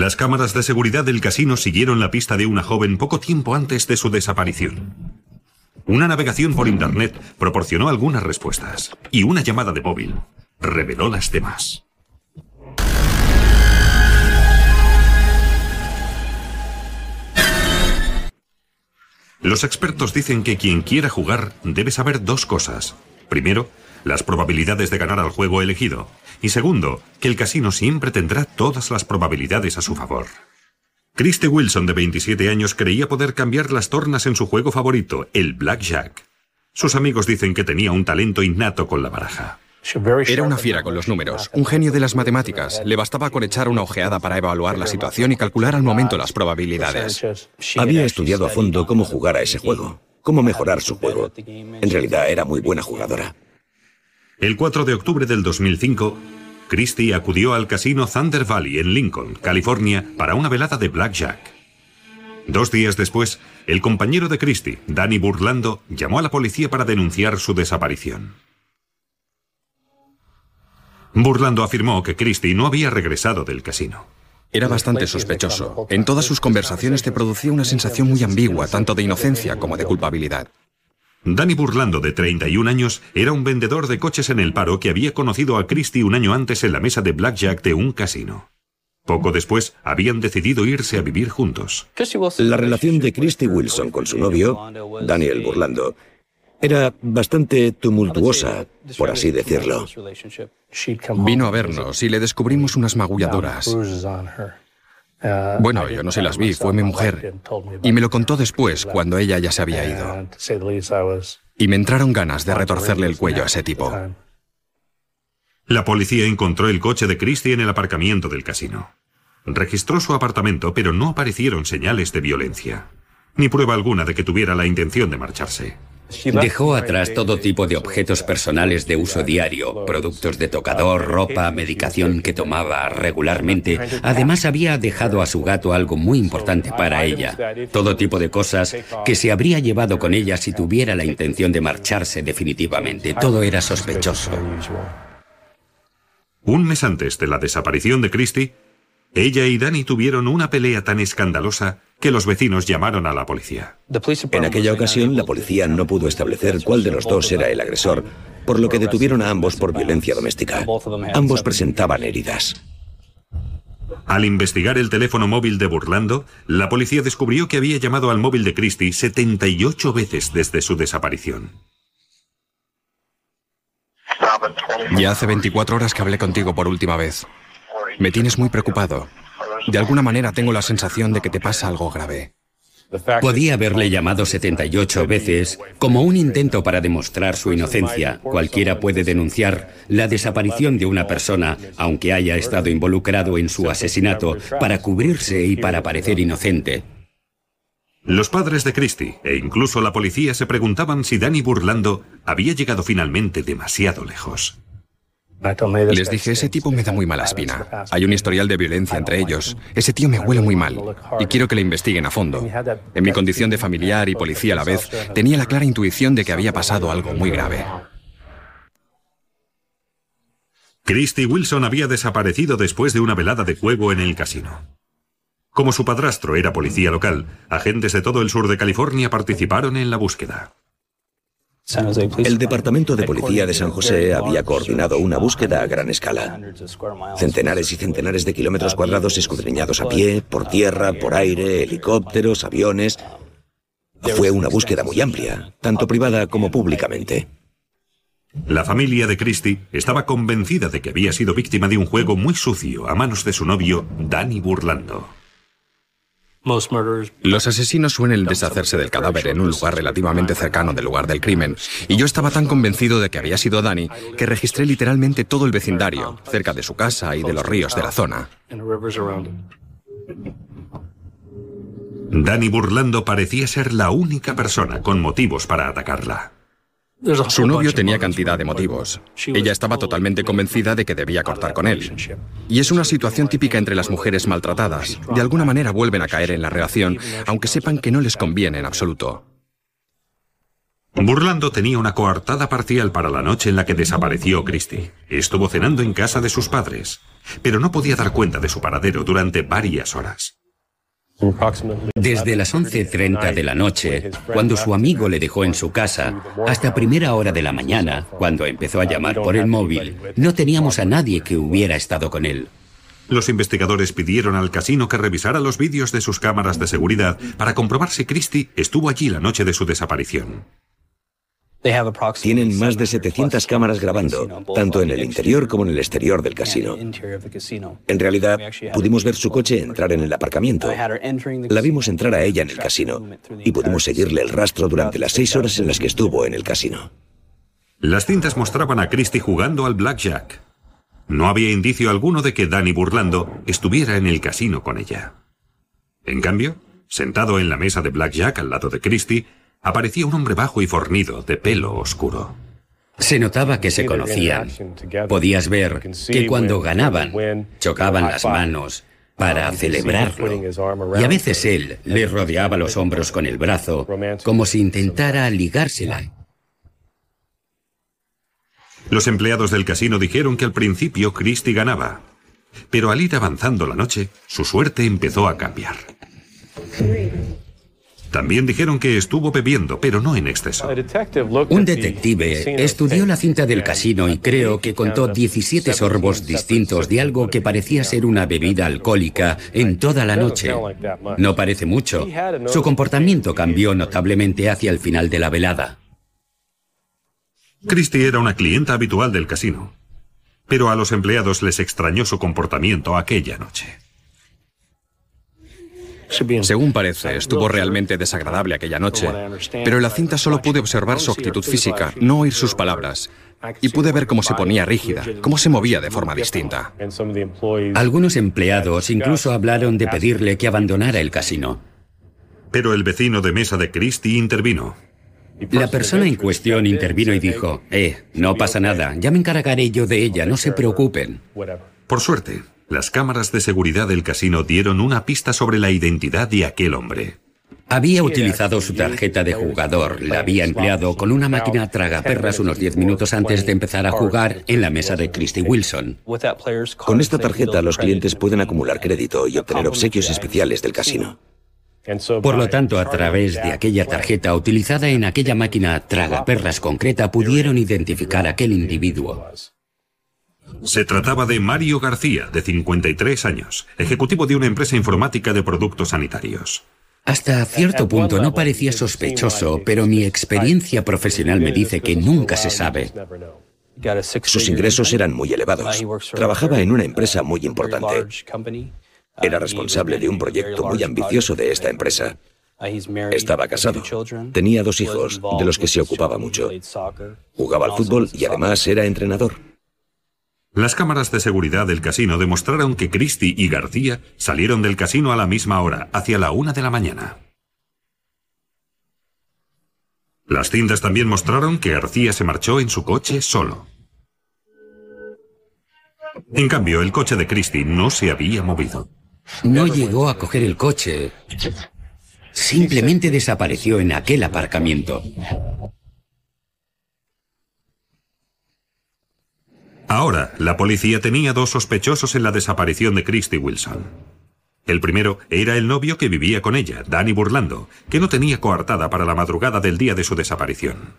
Las cámaras de seguridad del casino siguieron la pista de una joven poco tiempo antes de su desaparición. Una navegación por Internet proporcionó algunas respuestas y una llamada de móvil reveló las demás. Los expertos dicen que quien quiera jugar debe saber dos cosas. Primero, las probabilidades de ganar al juego elegido. Y segundo, que el casino siempre tendrá todas las probabilidades a su favor. Christy Wilson, de 27 años, creía poder cambiar las tornas en su juego favorito, el blackjack. Sus amigos dicen que tenía un talento innato con la baraja. Era una fiera con los números, un genio de las matemáticas. Le bastaba con echar una ojeada para evaluar la situación y calcular al momento las probabilidades. Había estudiado a fondo cómo jugar a ese juego, cómo mejorar su juego. En realidad era muy buena jugadora. El 4 de octubre del 2005, Christie acudió al casino Thunder Valley en Lincoln, California, para una velada de blackjack. Dos días después, el compañero de Christie, Danny Burlando, llamó a la policía para denunciar su desaparición. Burlando afirmó que Christie no había regresado del casino. Era bastante sospechoso. En todas sus conversaciones te producía una sensación muy ambigua, tanto de inocencia como de culpabilidad. Danny Burlando, de 31 años, era un vendedor de coches en el paro que había conocido a Christie un año antes en la mesa de blackjack de un casino. Poco después, habían decidido irse a vivir juntos. La relación de Christy Wilson con su novio, Daniel Burlando, era bastante tumultuosa, por así decirlo. Vino a vernos y le descubrimos unas magulladuras. Bueno, yo no se las vi, fue mi mujer. Y me lo contó después, cuando ella ya se había ido. Y me entraron ganas de retorcerle el cuello a ese tipo. La policía encontró el coche de Christie en el aparcamiento del casino. Registró su apartamento, pero no aparecieron señales de violencia, ni prueba alguna de que tuviera la intención de marcharse. Dejó atrás todo tipo de objetos personales de uso diario, productos de tocador, ropa, medicación que tomaba regularmente. Además había dejado a su gato algo muy importante para ella. Todo tipo de cosas que se habría llevado con ella si tuviera la intención de marcharse definitivamente. Todo era sospechoso. Un mes antes de la desaparición de Christie, ella y Danny tuvieron una pelea tan escandalosa que los vecinos llamaron a la policía. En aquella ocasión, la policía no pudo establecer cuál de los dos era el agresor, por lo que detuvieron a ambos por violencia doméstica. Ambos presentaban heridas. Al investigar el teléfono móvil de Burlando, la policía descubrió que había llamado al móvil de Christie 78 veces desde su desaparición. Ya hace 24 horas que hablé contigo por última vez. Me tienes muy preocupado. De alguna manera tengo la sensación de que te pasa algo grave. Podía haberle llamado 78 veces como un intento para demostrar su inocencia. Cualquiera puede denunciar la desaparición de una persona, aunque haya estado involucrado en su asesinato, para cubrirse y para parecer inocente. Los padres de Christie e incluso la policía se preguntaban si Danny Burlando había llegado finalmente demasiado lejos. Les dije, ese tipo me da muy mala espina. Hay un historial de violencia entre ellos. Ese tío me huele muy mal. Y quiero que le investiguen a fondo. En mi condición de familiar y policía a la vez, tenía la clara intuición de que había pasado algo muy grave. Christy Wilson había desaparecido después de una velada de juego en el casino. Como su padrastro era policía local, agentes de todo el sur de California participaron en la búsqueda. El Departamento de Policía de San José había coordinado una búsqueda a gran escala. Centenares y centenares de kilómetros cuadrados escudriñados a pie, por tierra, por aire, helicópteros, aviones. Fue una búsqueda muy amplia, tanto privada como públicamente. La familia de Christie estaba convencida de que había sido víctima de un juego muy sucio a manos de su novio, Danny Burlando. Los asesinos suelen deshacerse del cadáver en un lugar relativamente cercano del lugar del crimen, y yo estaba tan convencido de que había sido Danny que registré literalmente todo el vecindario, cerca de su casa y de los ríos de la zona. Danny Burlando parecía ser la única persona con motivos para atacarla. Su novio tenía cantidad de motivos. Ella estaba totalmente convencida de que debía cortar con él. Y es una situación típica entre las mujeres maltratadas. De alguna manera vuelven a caer en la relación, aunque sepan que no les conviene en absoluto. Burlando tenía una coartada parcial para la noche en la que desapareció Christie. Estuvo cenando en casa de sus padres, pero no podía dar cuenta de su paradero durante varias horas. Desde las 11.30 de la noche, cuando su amigo le dejó en su casa, hasta primera hora de la mañana, cuando empezó a llamar por el móvil, no teníamos a nadie que hubiera estado con él. Los investigadores pidieron al casino que revisara los vídeos de sus cámaras de seguridad para comprobar si Christie estuvo allí la noche de su desaparición. Tienen más de 700 cámaras grabando, tanto en el interior como en el exterior del casino. En realidad, pudimos ver su coche entrar en el aparcamiento. La vimos entrar a ella en el casino y pudimos seguirle el rastro durante las seis horas en las que estuvo en el casino. Las cintas mostraban a Christie jugando al blackjack. No había indicio alguno de que Danny Burlando estuviera en el casino con ella. En cambio, sentado en la mesa de blackjack al lado de Christie, aparecía un hombre bajo y fornido, de pelo oscuro. Se notaba que se conocían. Podías ver que cuando ganaban, chocaban las manos para celebrarlo. Y a veces él le rodeaba los hombros con el brazo, como si intentara ligársela. Los empleados del casino dijeron que al principio Christie ganaba, pero al ir avanzando la noche, su suerte empezó a cambiar. También dijeron que estuvo bebiendo, pero no en exceso. Un detective estudió la cinta del casino y creo que contó 17 sorbos distintos de algo que parecía ser una bebida alcohólica en toda la noche. No parece mucho. Su comportamiento cambió notablemente hacia el final de la velada. Christie era una clienta habitual del casino, pero a los empleados les extrañó su comportamiento aquella noche. Según parece, estuvo realmente desagradable aquella noche, pero en la cinta solo pude observar su actitud física, no oír sus palabras. Y pude ver cómo se ponía rígida, cómo se movía de forma distinta. Algunos empleados incluso hablaron de pedirle que abandonara el casino. Pero el vecino de mesa de Christie intervino. La persona en cuestión intervino y dijo, eh, no pasa nada, ya me encargaré yo de ella, no se preocupen. Por suerte, las cámaras de seguridad del casino dieron una pista sobre la identidad de aquel hombre. Había utilizado su tarjeta de jugador, la había empleado con una máquina tragaperras unos 10 minutos antes de empezar a jugar en la mesa de Christy Wilson. Con esta tarjeta los clientes pueden acumular crédito y obtener obsequios especiales del casino. Por lo tanto, a través de aquella tarjeta utilizada en aquella máquina tragaperras concreta pudieron identificar a aquel individuo. Se trataba de Mario García, de 53 años, ejecutivo de una empresa informática de productos sanitarios. Hasta cierto punto no parecía sospechoso, pero mi experiencia profesional me dice que nunca se sabe. Sus ingresos eran muy elevados. Trabajaba en una empresa muy importante. Era responsable de un proyecto muy ambicioso de esta empresa. Estaba casado. Tenía dos hijos, de los que se ocupaba mucho. Jugaba al fútbol y además era entrenador. Las cámaras de seguridad del casino demostraron que Christie y García salieron del casino a la misma hora, hacia la una de la mañana. Las cintas también mostraron que García se marchó en su coche solo. En cambio, el coche de Christie no se había movido. No llegó a coger el coche. Simplemente desapareció en aquel aparcamiento. Ahora, la policía tenía dos sospechosos en la desaparición de Christy Wilson. El primero era el novio que vivía con ella, Danny Burlando, que no tenía coartada para la madrugada del día de su desaparición.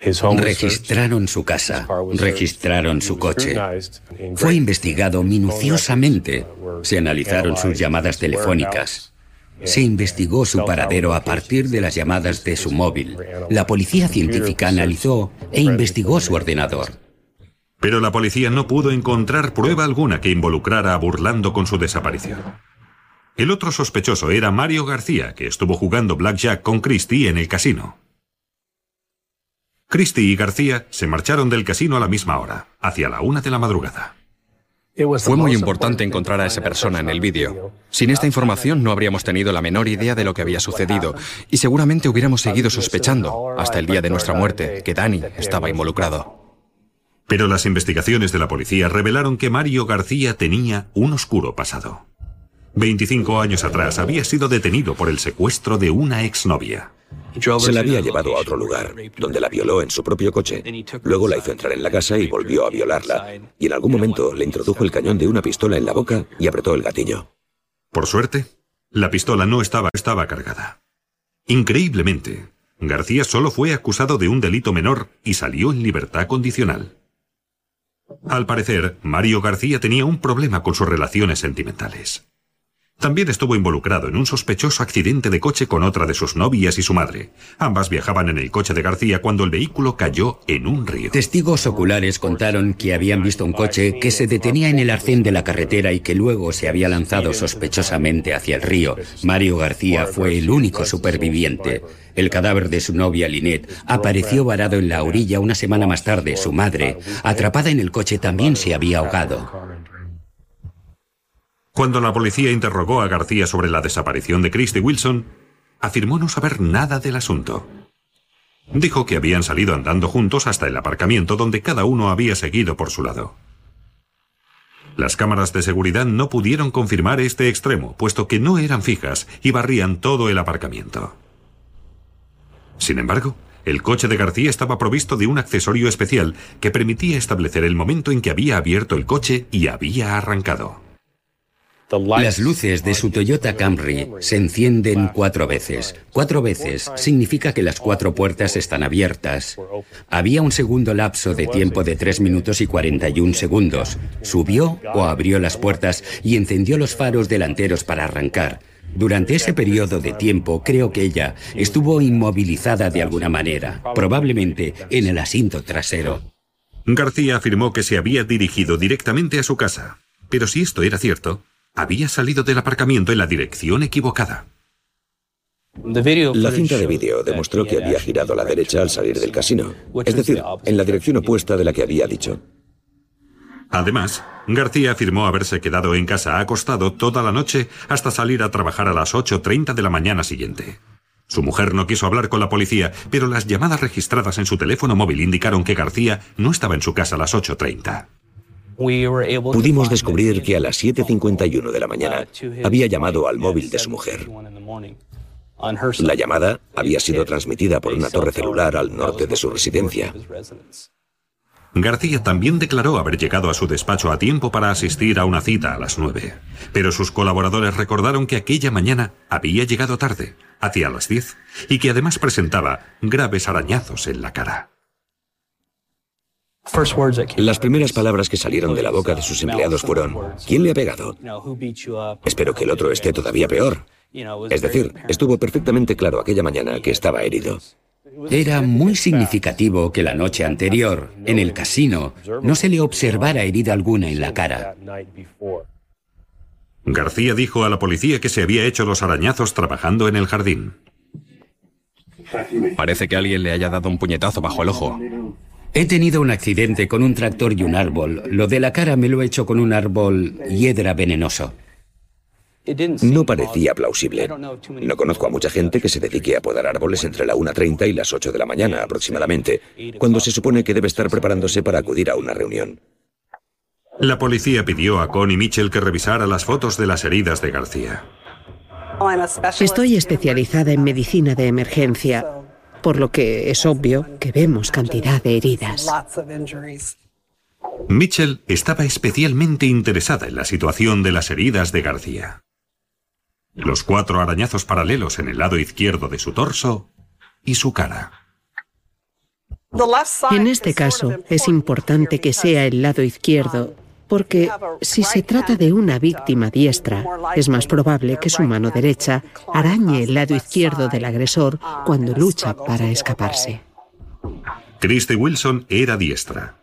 Registraron su casa, registraron su coche. Fue investigado minuciosamente. Se analizaron sus llamadas telefónicas. Se investigó su paradero a partir de las llamadas de su móvil. La policía científica analizó e investigó su ordenador. Pero la policía no pudo encontrar prueba alguna que involucrara a Burlando con su desaparición. El otro sospechoso era Mario García, que estuvo jugando blackjack con Christie en el casino. Christie y García se marcharon del casino a la misma hora, hacia la una de la madrugada. Fue muy importante encontrar a esa persona en el vídeo. Sin esta información no habríamos tenido la menor idea de lo que había sucedido y seguramente hubiéramos seguido sospechando, hasta el día de nuestra muerte, que Danny estaba involucrado. Pero las investigaciones de la policía revelaron que Mario García tenía un oscuro pasado. 25 años atrás había sido detenido por el secuestro de una exnovia. Se la había llevado a otro lugar, donde la violó en su propio coche. Luego la hizo entrar en la casa y volvió a violarla. Y en algún momento le introdujo el cañón de una pistola en la boca y apretó el gatillo. Por suerte, la pistola no estaba, estaba cargada. Increíblemente, García solo fue acusado de un delito menor y salió en libertad condicional. Al parecer, Mario García tenía un problema con sus relaciones sentimentales. También estuvo involucrado en un sospechoso accidente de coche con otra de sus novias y su madre. Ambas viajaban en el coche de García cuando el vehículo cayó en un río. Testigos oculares contaron que habían visto un coche que se detenía en el arcén de la carretera y que luego se había lanzado sospechosamente hacia el río. Mario García fue el único superviviente. El cadáver de su novia Linet apareció varado en la orilla una semana más tarde. Su madre, atrapada en el coche, también se había ahogado. Cuando la policía interrogó a García sobre la desaparición de Christy Wilson, afirmó no saber nada del asunto. Dijo que habían salido andando juntos hasta el aparcamiento donde cada uno había seguido por su lado. Las cámaras de seguridad no pudieron confirmar este extremo, puesto que no eran fijas y barrían todo el aparcamiento. Sin embargo, el coche de García estaba provisto de un accesorio especial que permitía establecer el momento en que había abierto el coche y había arrancado. Las luces de su Toyota Camry se encienden cuatro veces. Cuatro veces significa que las cuatro puertas están abiertas. Había un segundo lapso de tiempo de 3 minutos y 41 segundos. Subió o abrió las puertas y encendió los faros delanteros para arrancar. Durante ese periodo de tiempo creo que ella estuvo inmovilizada de alguna manera, probablemente en el asiento trasero. García afirmó que se había dirigido directamente a su casa. Pero si esto era cierto, había salido del aparcamiento en la dirección equivocada. La cinta de vídeo demostró que había girado a la derecha al salir del casino, es decir, en la dirección opuesta de la que había dicho. Además, García afirmó haberse quedado en casa acostado toda la noche hasta salir a trabajar a las 8.30 de la mañana siguiente. Su mujer no quiso hablar con la policía, pero las llamadas registradas en su teléfono móvil indicaron que García no estaba en su casa a las 8.30. Pudimos descubrir que a las 7.51 de la mañana había llamado al móvil de su mujer. La llamada había sido transmitida por una torre celular al norte de su residencia. García también declaró haber llegado a su despacho a tiempo para asistir a una cita a las 9, pero sus colaboradores recordaron que aquella mañana había llegado tarde, hacia las 10, y que además presentaba graves arañazos en la cara. Las primeras palabras que salieron de la boca de sus empleados fueron, ¿quién le ha pegado? Espero que el otro esté todavía peor. Es decir, estuvo perfectamente claro aquella mañana que estaba herido. Era muy significativo que la noche anterior, en el casino, no se le observara herida alguna en la cara. García dijo a la policía que se había hecho los arañazos trabajando en el jardín. Parece que alguien le haya dado un puñetazo bajo el ojo. He tenido un accidente con un tractor y un árbol. Lo de la cara me lo he hecho con un árbol hiedra venenoso. No parecía plausible. No conozco a mucha gente que se dedique a podar árboles entre la 1.30 y las 8 de la mañana aproximadamente, cuando se supone que debe estar preparándose para acudir a una reunión. La policía pidió a Connie Mitchell que revisara las fotos de las heridas de García. Estoy especializada en medicina de emergencia por lo que es obvio que vemos cantidad de heridas. Mitchell estaba especialmente interesada en la situación de las heridas de García. Los cuatro arañazos paralelos en el lado izquierdo de su torso y su cara. En este caso, es importante que sea el lado izquierdo porque si se trata de una víctima diestra, es más probable que su mano derecha arañe el lado izquierdo del agresor cuando lucha para escaparse. Christy Wilson era diestra.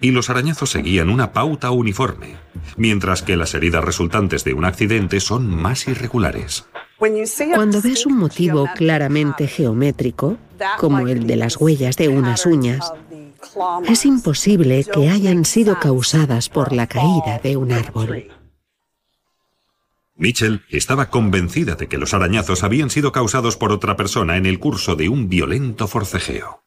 Y los arañazos seguían una pauta uniforme, mientras que las heridas resultantes de un accidente son más irregulares. Cuando ves un motivo claramente geométrico, como el de las huellas de unas uñas, es imposible que hayan sido causadas por la caída de un árbol. Mitchell estaba convencida de que los arañazos habían sido causados por otra persona en el curso de un violento forcejeo.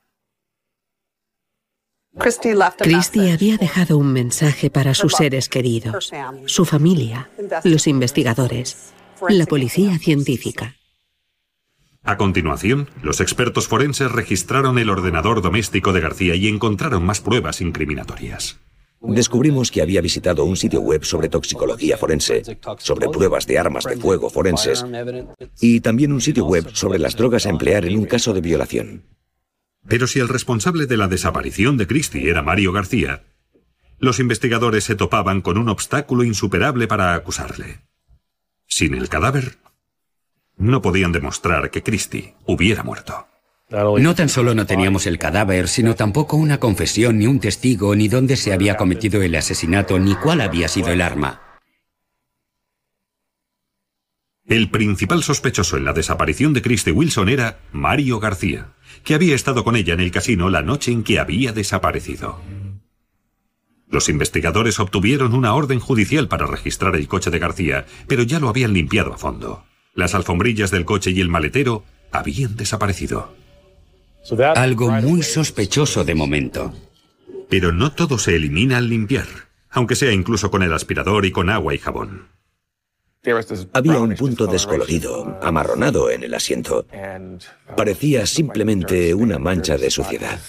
Christie había dejado un mensaje para sus seres queridos, su familia, los investigadores, la policía científica. A continuación, los expertos forenses registraron el ordenador doméstico de García y encontraron más pruebas incriminatorias. Descubrimos que había visitado un sitio web sobre toxicología forense, sobre pruebas de armas de fuego forenses y también un sitio web sobre las drogas a emplear en un caso de violación. Pero si el responsable de la desaparición de Christie era Mario García, los investigadores se topaban con un obstáculo insuperable para acusarle. Sin el cadáver, no podían demostrar que Christie hubiera muerto. No tan solo no teníamos el cadáver, sino tampoco una confesión, ni un testigo, ni dónde se había cometido el asesinato, ni cuál había sido el arma. El principal sospechoso en la desaparición de Christie Wilson era Mario García, que había estado con ella en el casino la noche en que había desaparecido. Los investigadores obtuvieron una orden judicial para registrar el coche de García, pero ya lo habían limpiado a fondo. Las alfombrillas del coche y el maletero habían desaparecido. Algo muy sospechoso de momento. Pero no todo se elimina al limpiar, aunque sea incluso con el aspirador y con agua y jabón. Había un punto descolorido, amarronado en el asiento. Parecía simplemente una mancha de suciedad.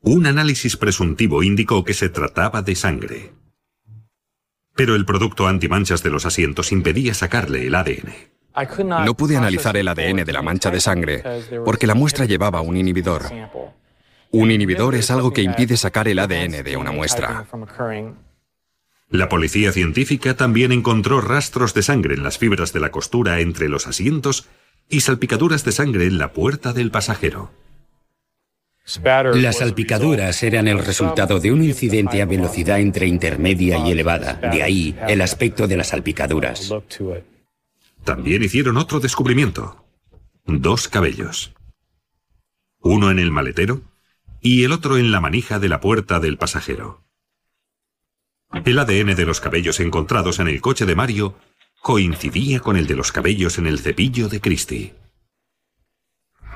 Un análisis presuntivo indicó que se trataba de sangre. Pero el producto antimanchas de los asientos impedía sacarle el ADN. No pude analizar el ADN de la mancha de sangre porque la muestra llevaba un inhibidor. Un inhibidor es algo que impide sacar el ADN de una muestra. La policía científica también encontró rastros de sangre en las fibras de la costura entre los asientos y salpicaduras de sangre en la puerta del pasajero. Las salpicaduras eran el resultado de un incidente a velocidad entre intermedia y elevada, de ahí el aspecto de las salpicaduras. También hicieron otro descubrimiento. Dos cabellos. Uno en el maletero y el otro en la manija de la puerta del pasajero. El ADN de los cabellos encontrados en el coche de Mario coincidía con el de los cabellos en el cepillo de Christie.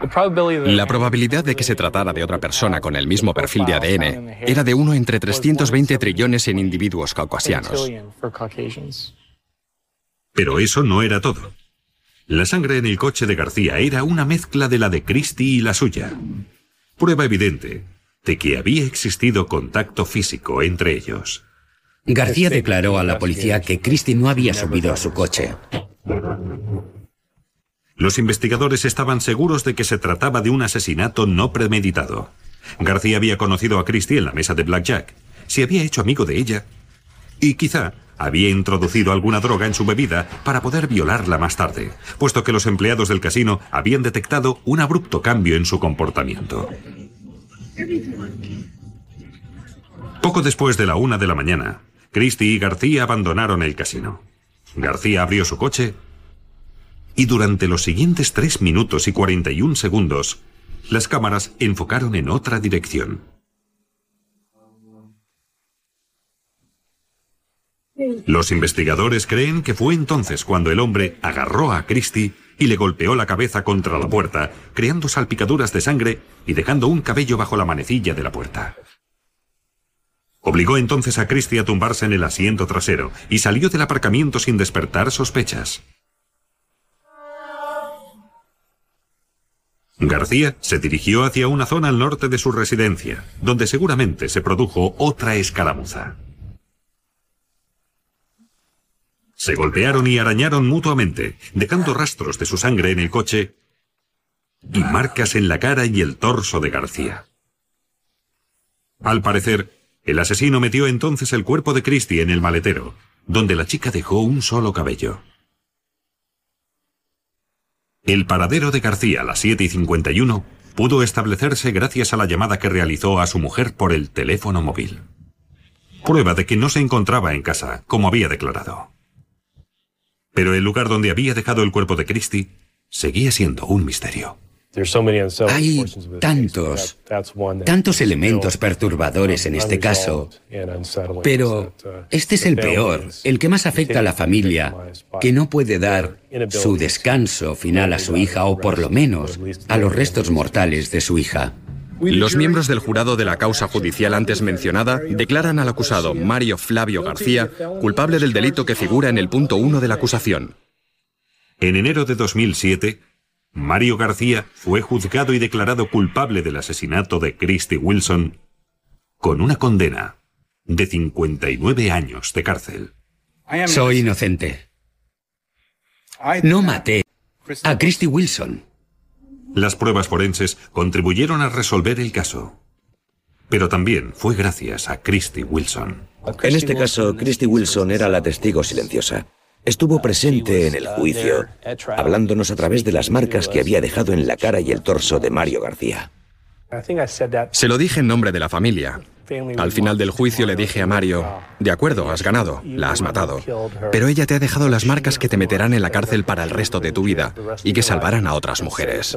La probabilidad de que se tratara de otra persona con el mismo perfil de ADN era de 1 entre 320 trillones en individuos caucasianos. Pero eso no era todo. La sangre en el coche de García era una mezcla de la de Christie y la suya. Prueba evidente de que había existido contacto físico entre ellos. García declaró a la policía que Christie no había subido a su coche. Los investigadores estaban seguros de que se trataba de un asesinato no premeditado. García había conocido a Christie en la mesa de Blackjack, se había hecho amigo de ella y quizá había introducido alguna droga en su bebida para poder violarla más tarde, puesto que los empleados del casino habían detectado un abrupto cambio en su comportamiento. Poco después de la una de la mañana, Christie y García abandonaron el casino. García abrió su coche y durante los siguientes 3 minutos y 41 segundos, las cámaras enfocaron en otra dirección. Los investigadores creen que fue entonces cuando el hombre agarró a Christie y le golpeó la cabeza contra la puerta, creando salpicaduras de sangre y dejando un cabello bajo la manecilla de la puerta. Obligó entonces a Christie a tumbarse en el asiento trasero y salió del aparcamiento sin despertar sospechas. García se dirigió hacia una zona al norte de su residencia, donde seguramente se produjo otra escaramuza. Se golpearon y arañaron mutuamente, dejando rastros de su sangre en el coche y marcas en la cara y el torso de García. Al parecer, el asesino metió entonces el cuerpo de Christie en el maletero, donde la chica dejó un solo cabello. El paradero de García a las 7 y 51 pudo establecerse gracias a la llamada que realizó a su mujer por el teléfono móvil. Prueba de que no se encontraba en casa, como había declarado. Pero el lugar donde había dejado el cuerpo de Christie seguía siendo un misterio. Hay tantos, tantos elementos perturbadores en este caso, pero este es el peor, el que más afecta a la familia, que no puede dar su descanso final a su hija o por lo menos a los restos mortales de su hija. Los miembros del jurado de la causa judicial antes mencionada declaran al acusado Mario Flavio García culpable del delito que figura en el punto 1 de la acusación. En enero de 2007, Mario García fue juzgado y declarado culpable del asesinato de Christy Wilson con una condena de 59 años de cárcel. Soy inocente. No maté a Christy Wilson. Las pruebas forenses contribuyeron a resolver el caso. Pero también fue gracias a Christy Wilson. En este caso, Christy Wilson era la testigo silenciosa. Estuvo presente en el juicio, hablándonos a través de las marcas que había dejado en la cara y el torso de Mario García. Se lo dije en nombre de la familia. Al final del juicio le dije a Mario, de acuerdo, has ganado, la has matado, pero ella te ha dejado las marcas que te meterán en la cárcel para el resto de tu vida y que salvarán a otras mujeres.